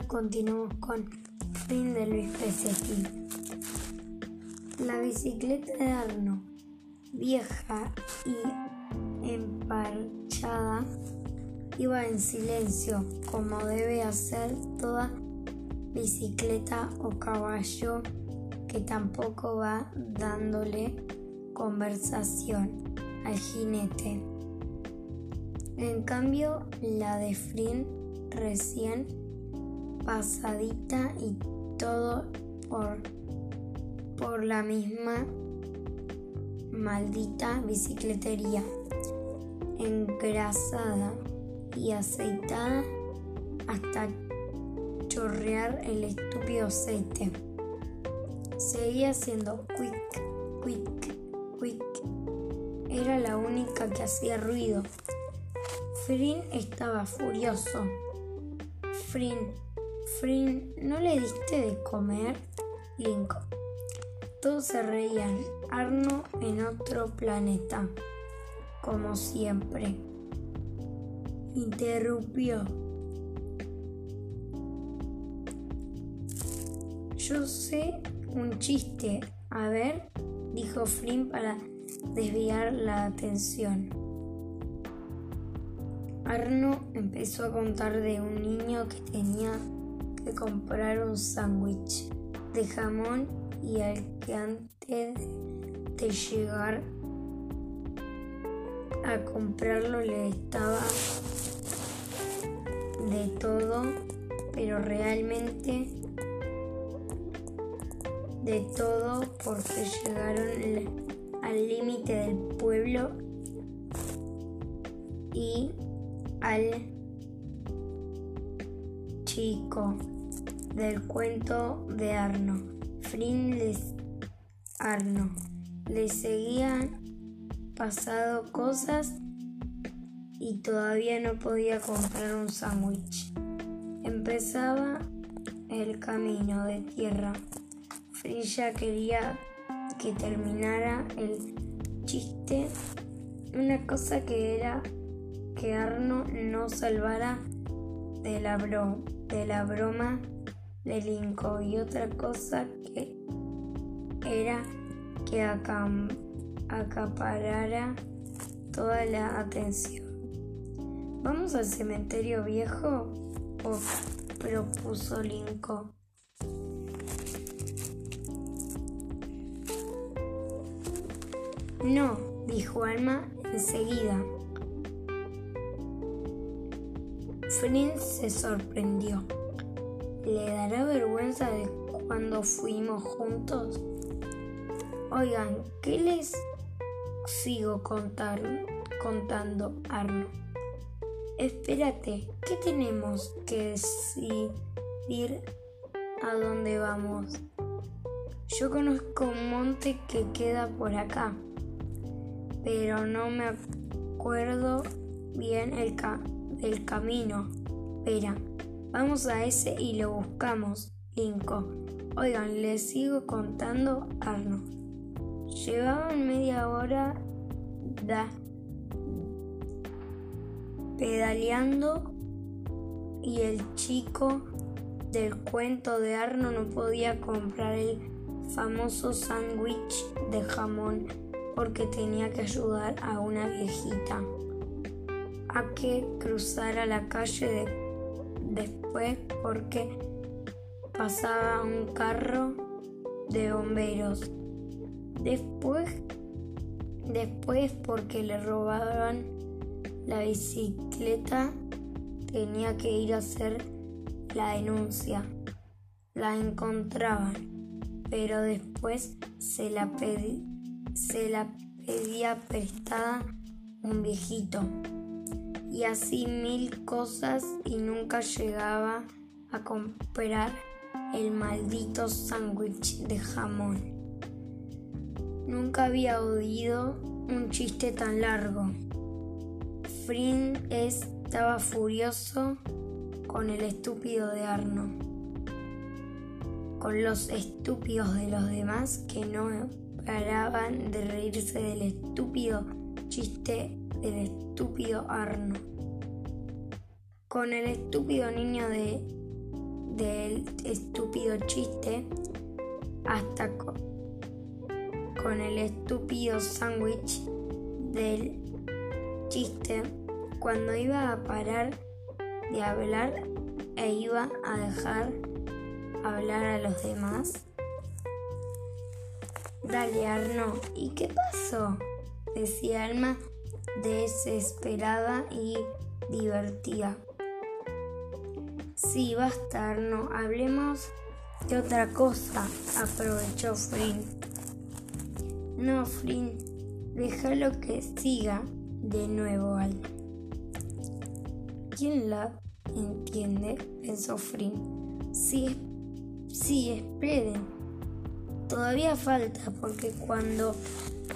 Continuamos con fin de Luis Pesetti. La bicicleta de Arno, vieja y emparchada, iba en silencio, como debe hacer toda bicicleta o caballo que tampoco va dándole conversación al jinete. En cambio, la de Frin recién pasadita y todo por, por la misma maldita bicicletería, engrasada y aceitada hasta chorrear el estúpido aceite. Seguía siendo quick, quick, quick. Era la única que hacía ruido. Frin estaba furioso. Frin, Frin, ¿no le diste de comer? Linko. Todos se reían. Arno en otro planeta, como siempre. Interrumpió. Yo sé un chiste. A ver, dijo Flynn para desviar la atención. Arno empezó a contar de un niño que tenía que comprar un sándwich de jamón y al que antes de llegar a comprarlo le estaba de todo, pero realmente de todo porque llegaron al límite del pueblo y al chico del cuento de Arno. Frin Arno. Le seguían pasado cosas y todavía no podía comprar un sándwich. Empezaba el camino de tierra. Frilla quería que terminara el chiste, una cosa que era que Arno no salvara de la, de la broma del Inco y otra cosa que era que acaparara toda la atención. ¿Vamos al cementerio viejo? Propuso Linko. No, dijo Alma enseguida. Frin se sorprendió. ¿Le dará vergüenza de cuando fuimos juntos? Oigan, ¿qué les sigo contando, Arno? Espérate, ¿qué tenemos que decidir a dónde vamos? Yo conozco un monte que queda por acá, pero no me acuerdo bien el, el camino. Espera, vamos a ese y lo buscamos, Linko. Oigan, les sigo contando, Arno. Llevaban media hora da, pedaleando y el chico del cuento de Arno no podía comprar el famoso sándwich de jamón porque tenía que ayudar a una viejita a que cruzara la calle después porque pasaba un carro de bomberos. Después, después porque le robaban la bicicleta, tenía que ir a hacer la denuncia. La encontraban, pero después se la, se la pedía prestada un viejito. Y así mil cosas y nunca llegaba a comprar el maldito sándwich de jamón. Nunca había oído un chiste tan largo. Frin estaba furioso con el estúpido de Arno, con los estúpidos de los demás que no paraban de reírse del estúpido chiste del estúpido Arno, con el estúpido niño de del estúpido chiste hasta con, con el estúpido sándwich del chiste cuando iba a parar de hablar e iba a dejar hablar a los demás. Dale, Arno, ¿y qué pasó? decía Alma desesperada y divertida. Sí, basta, Arno, hablemos de otra cosa, aprovechó Frin. No, Frin, déjalo que siga de nuevo, Alma. ¿Quién la entiende? pensó Frin. Sí, sí, esperen. Todavía falta porque cuando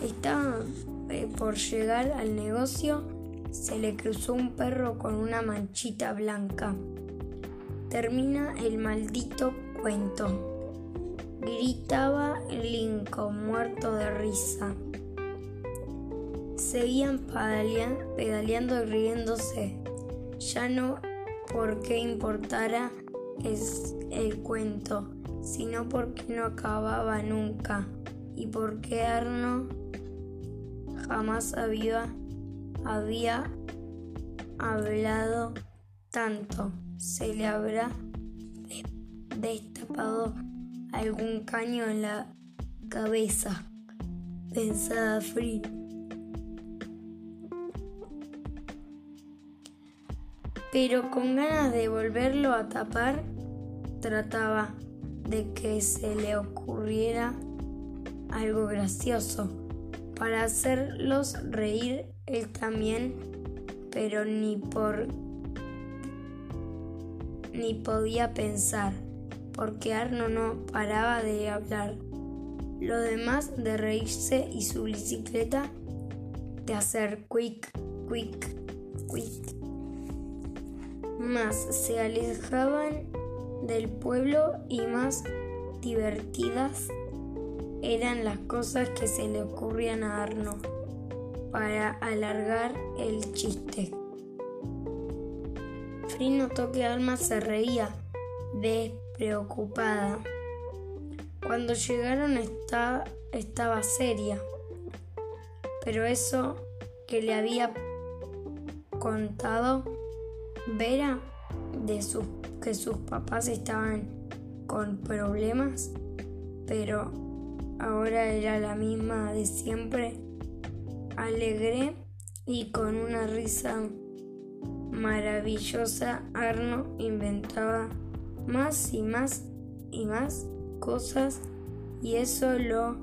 estaba eh, por llegar al negocio se le cruzó un perro con una manchita blanca. Termina el maldito cuento. Gritaba Lincoln muerto de risa. Seguían pedaleando y riéndose. Ya no porque importara es el cuento, sino porque no acababa nunca y porque Arno jamás había, hablado tanto. Se le habrá destapado algún caño en la cabeza, pensaba Free. Pero con ganas de volverlo a tapar, trataba de que se le ocurriera algo gracioso para hacerlos reír él también, pero ni por ni podía pensar, porque Arno no paraba de hablar. Lo demás de reírse y su bicicleta de hacer quick, quick, quick. Más se alejaban del pueblo y más divertidas eran las cosas que se le ocurrían a Arno para alargar el chiste. Frin notó que Alma se reía, despreocupada. Cuando llegaron estaba seria, pero eso que le había contado Vera de que sus papás estaban con problemas, pero ahora era la misma de siempre, alegre y con una risa maravillosa, Arno inventaba más y más y más cosas y eso lo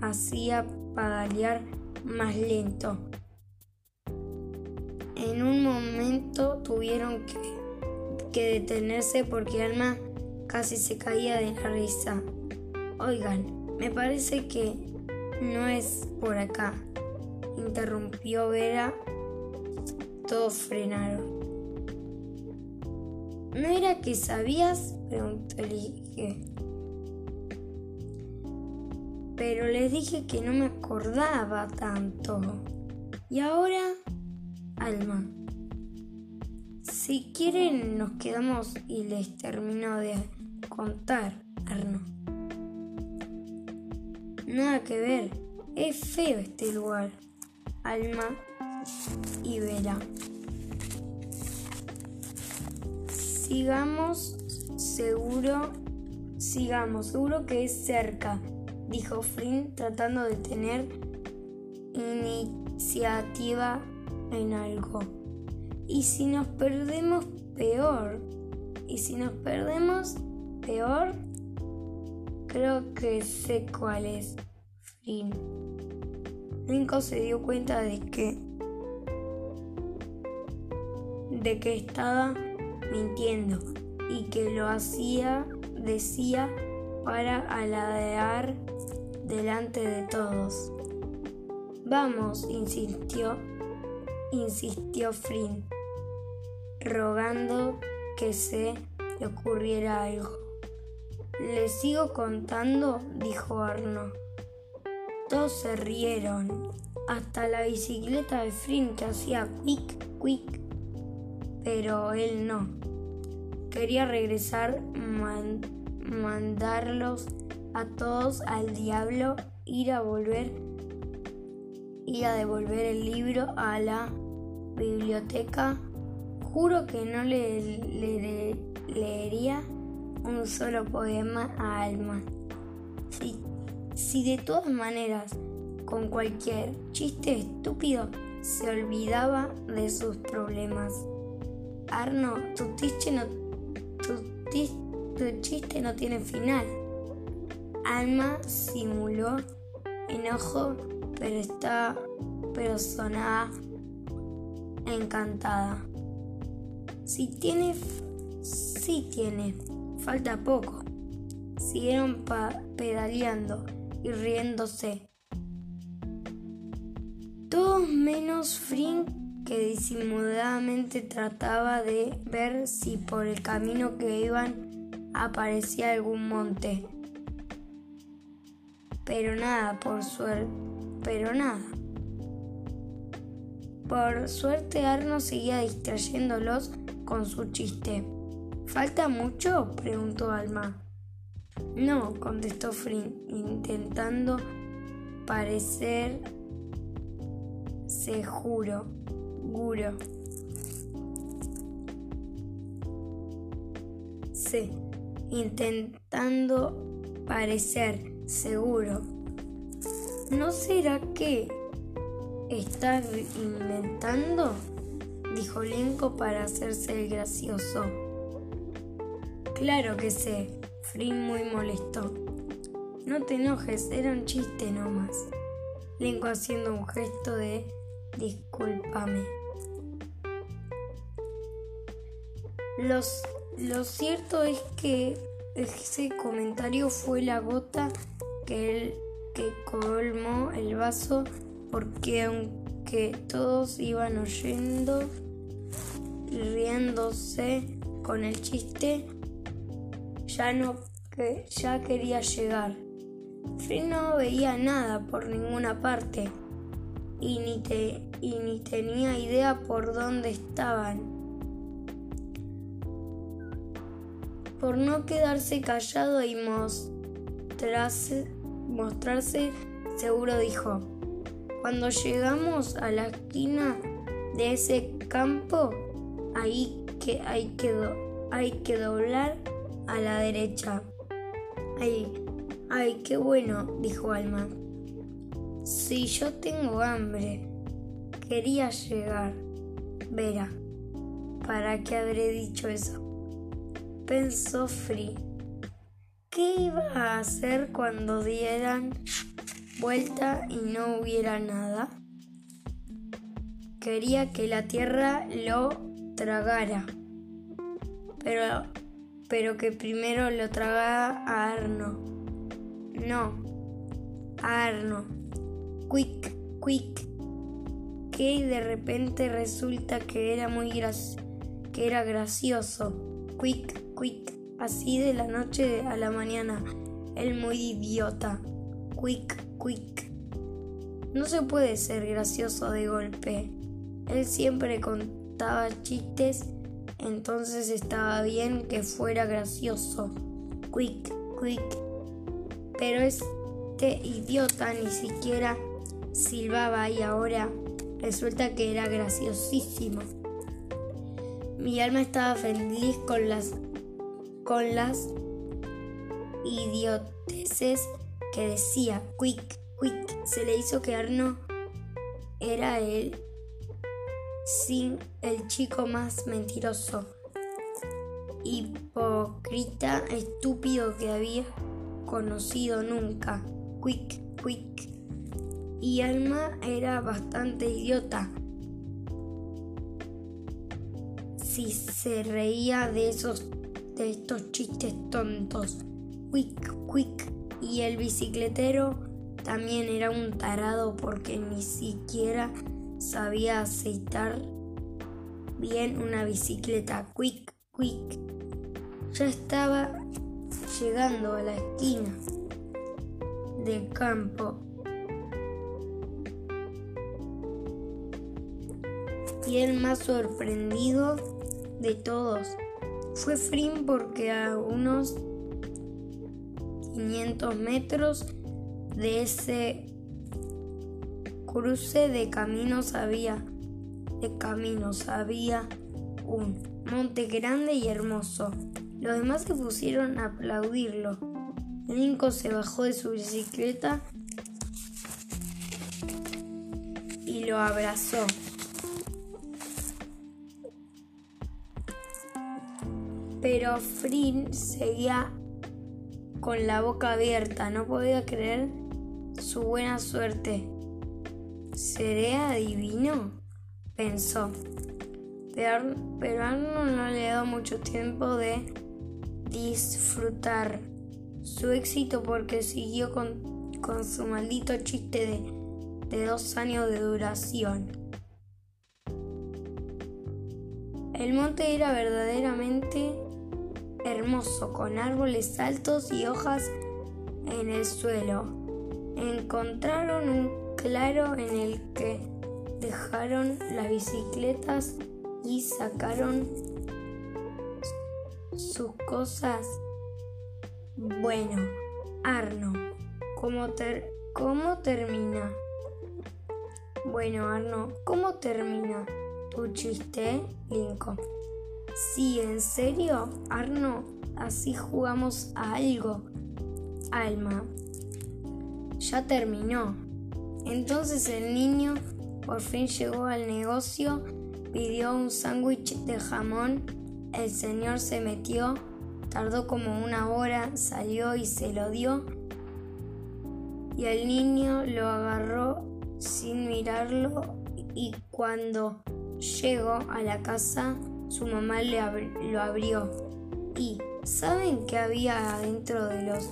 hacía pedalear más lento. En un momento tuvieron que, que detenerse porque Alma casi se caía de la risa. Oigan, me parece que no es por acá, interrumpió Vera. Todos frenaron. ¿No era que sabías? preguntó el. Pero les dije que no me acordaba tanto. Y ahora, Alma. Si quieren nos quedamos y les termino de contar, Arno. Nada que ver. Es feo este lugar. Alma y Vera. Sigamos seguro. Sigamos, seguro que es cerca, dijo Flynn tratando de tener iniciativa en algo. Y si nos perdemos, peor. Y si nos perdemos, peor. Creo que sé cuál es. Flynn. Lincoln se dio cuenta de que de que estaba mintiendo y que lo hacía, decía para aladear delante de todos. Vamos, insistió, insistió Flynn, rogando que se le ocurriera algo. Le sigo contando, dijo Arno. Todos se rieron, hasta la bicicleta de Frin que hacía quick, quick, pero él no. quería regresar, mandarlos a todos al diablo, ir a volver, ir a devolver el libro a la biblioteca. Juro que no le, leería un solo poema a Alma. Si, si de todas maneras, con cualquier chiste estúpido, se olvidaba de sus problemas. Arno, tu chiste no, tu chiste no tiene final. Alma simuló enojo, pero está, pero sonaba encantada. Si tiene, si tiene, falta poco. Siguieron pedaleando y riéndose. Todos menos Frink, que disimuladamente trataba de ver si por el camino que iban aparecía algún monte pero nada, por suerte, pero nada. Por suerte Arno seguía distrayéndolos con su chiste. ¿Falta mucho? preguntó Alma. No, contestó Frin, intentando parecer seguro, guro. Sí, intentando parecer seguro. ¿No será que estás inventando? dijo Lenko para hacerse el gracioso. Claro que sé, Frin muy molesto. No te enojes, era un chiste nomás. Lenko haciendo un gesto de discúlpame. Los, lo cierto es que ese comentario fue la gota que que colmó el vaso porque aunque todos iban oyendo riéndose con el chiste, ya no que ya quería llegar. Fred no veía nada por ninguna parte y ni, te, y ni tenía idea por dónde estaban. Por no quedarse callado y mostrarse mostrarse seguro dijo, cuando llegamos a la esquina de ese campo, ahí que hay que, hay que doblar a la derecha. Ay, ay, qué bueno, dijo Alma. Si yo tengo hambre, quería llegar. Vera, ¿para qué habré dicho eso? Pensó Free. ¿Qué iba a hacer cuando dieran vuelta y no hubiera nada? Quería que la tierra lo tragara, pero, pero que primero lo tragara a Arno. No, a Arno. Quick, quick. Que de repente resulta que era muy que era gracioso. Quick, quick así de la noche a la mañana. El muy idiota. Quick, quick. No se puede ser gracioso de golpe. Él siempre contaba chistes, entonces estaba bien que fuera gracioso. Quick, quick. Pero este idiota ni siquiera silbaba y ahora resulta que era graciosísimo. Mi alma estaba feliz con las con las idioteces que decía quick, quick. Se le hizo que Arno era el sin el chico más mentiroso, hipócrita, estúpido que había conocido nunca. Quick, quick. Y Alma era bastante idiota. Si se reía de esos de estos chistes tontos. Quick, quick. Y el bicicletero también era un tarado porque ni siquiera sabía aceitar bien una bicicleta. Quick, quick. Ya estaba llegando a la esquina del campo. Y el más sorprendido de todos Fue Frin porque a unos 500 metros de ese cruce de caminos había de caminos había un monte grande y hermoso. Los demás se pusieron a aplaudirlo. Lincoln se bajó de su bicicleta y lo abrazó. Pero Frin seguía con la boca abierta, no podía creer su buena suerte. ¿Seré adivino? pensó. Pero, pero Arnold no le dio mucho tiempo de disfrutar su éxito porque siguió con, con su maldito chiste de, de dos años de duración. El monte era verdaderamente hermoso, con árboles altos y hojas en el suelo. Encontraron un claro en el que dejaron las bicicletas y sacaron sus cosas. Bueno, Arno, ¿cómo, ¿cómo termina? Bueno, Arno, ¿cómo termina tu chiste, Lincoln? Sí, en serio, Arno, así jugamos a algo. Alma, ya terminó. Entonces el niño por fin llegó al negocio, pidió un sándwich de jamón, el señor se metió, tardó como una hora, salió y se lo dio, y el niño lo agarró sin mirarlo y cuando llegó a la casa su mamá le lo abrió. ¿Y saben qué había adentro de los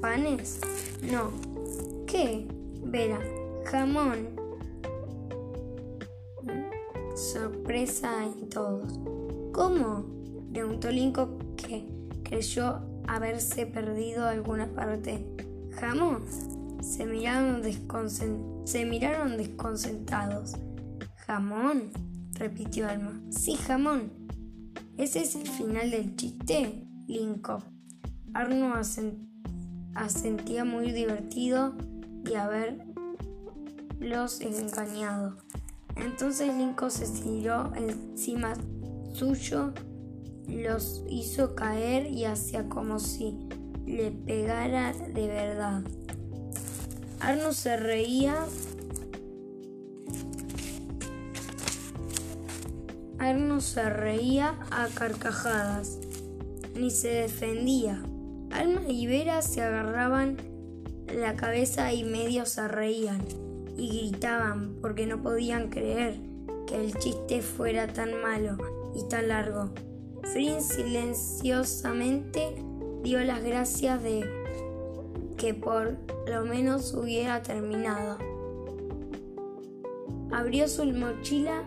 panes? No. ¿Qué? Vera, jamón. Sorpresa en todos. ¿Cómo? Preguntó Lincoln que creyó haberse perdido alguna parte. ¿Jamón? Se miraron, se miraron desconcentrados. ¿Jamón? repitió Alma. Sí, jamón. ¿Ese es el final del chiste? Lincoln. Arno asentía muy divertido de haberlos engañado. Entonces Lincoln se tiró encima suyo, los hizo caer y hacía como si le pegara de verdad. Arno se reía Arno se reía a carcajadas, ni se defendía. Alma y Vera se agarraban la cabeza y medio se reían y gritaban porque no podían creer que el chiste fuera tan malo y tan largo. Frin silenciosamente dio las gracias de que por lo menos hubiera terminado. Abrió su mochila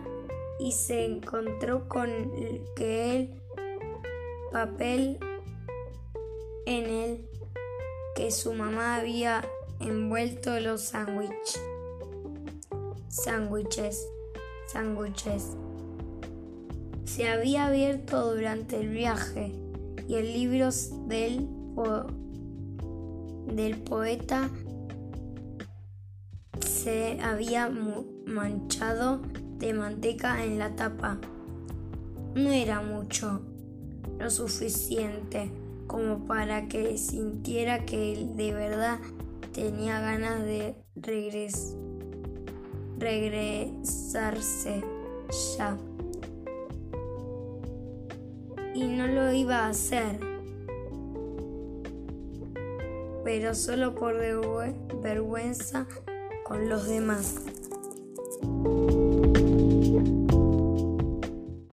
y se encontró con que el papel en el que su mamá había envuelto los sándwiches. Sándwiches, sándwiches. Se había abierto durante el viaje y el libro del, del poeta se había manchado de manteca en la tapa. No era mucho, lo suficiente como para que sintiera que él de verdad tenía ganas de regresarse ya. Y no lo iba a hacer, pero solo por vergüenza con los demás.